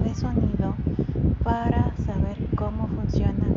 de sonido para saber cómo funciona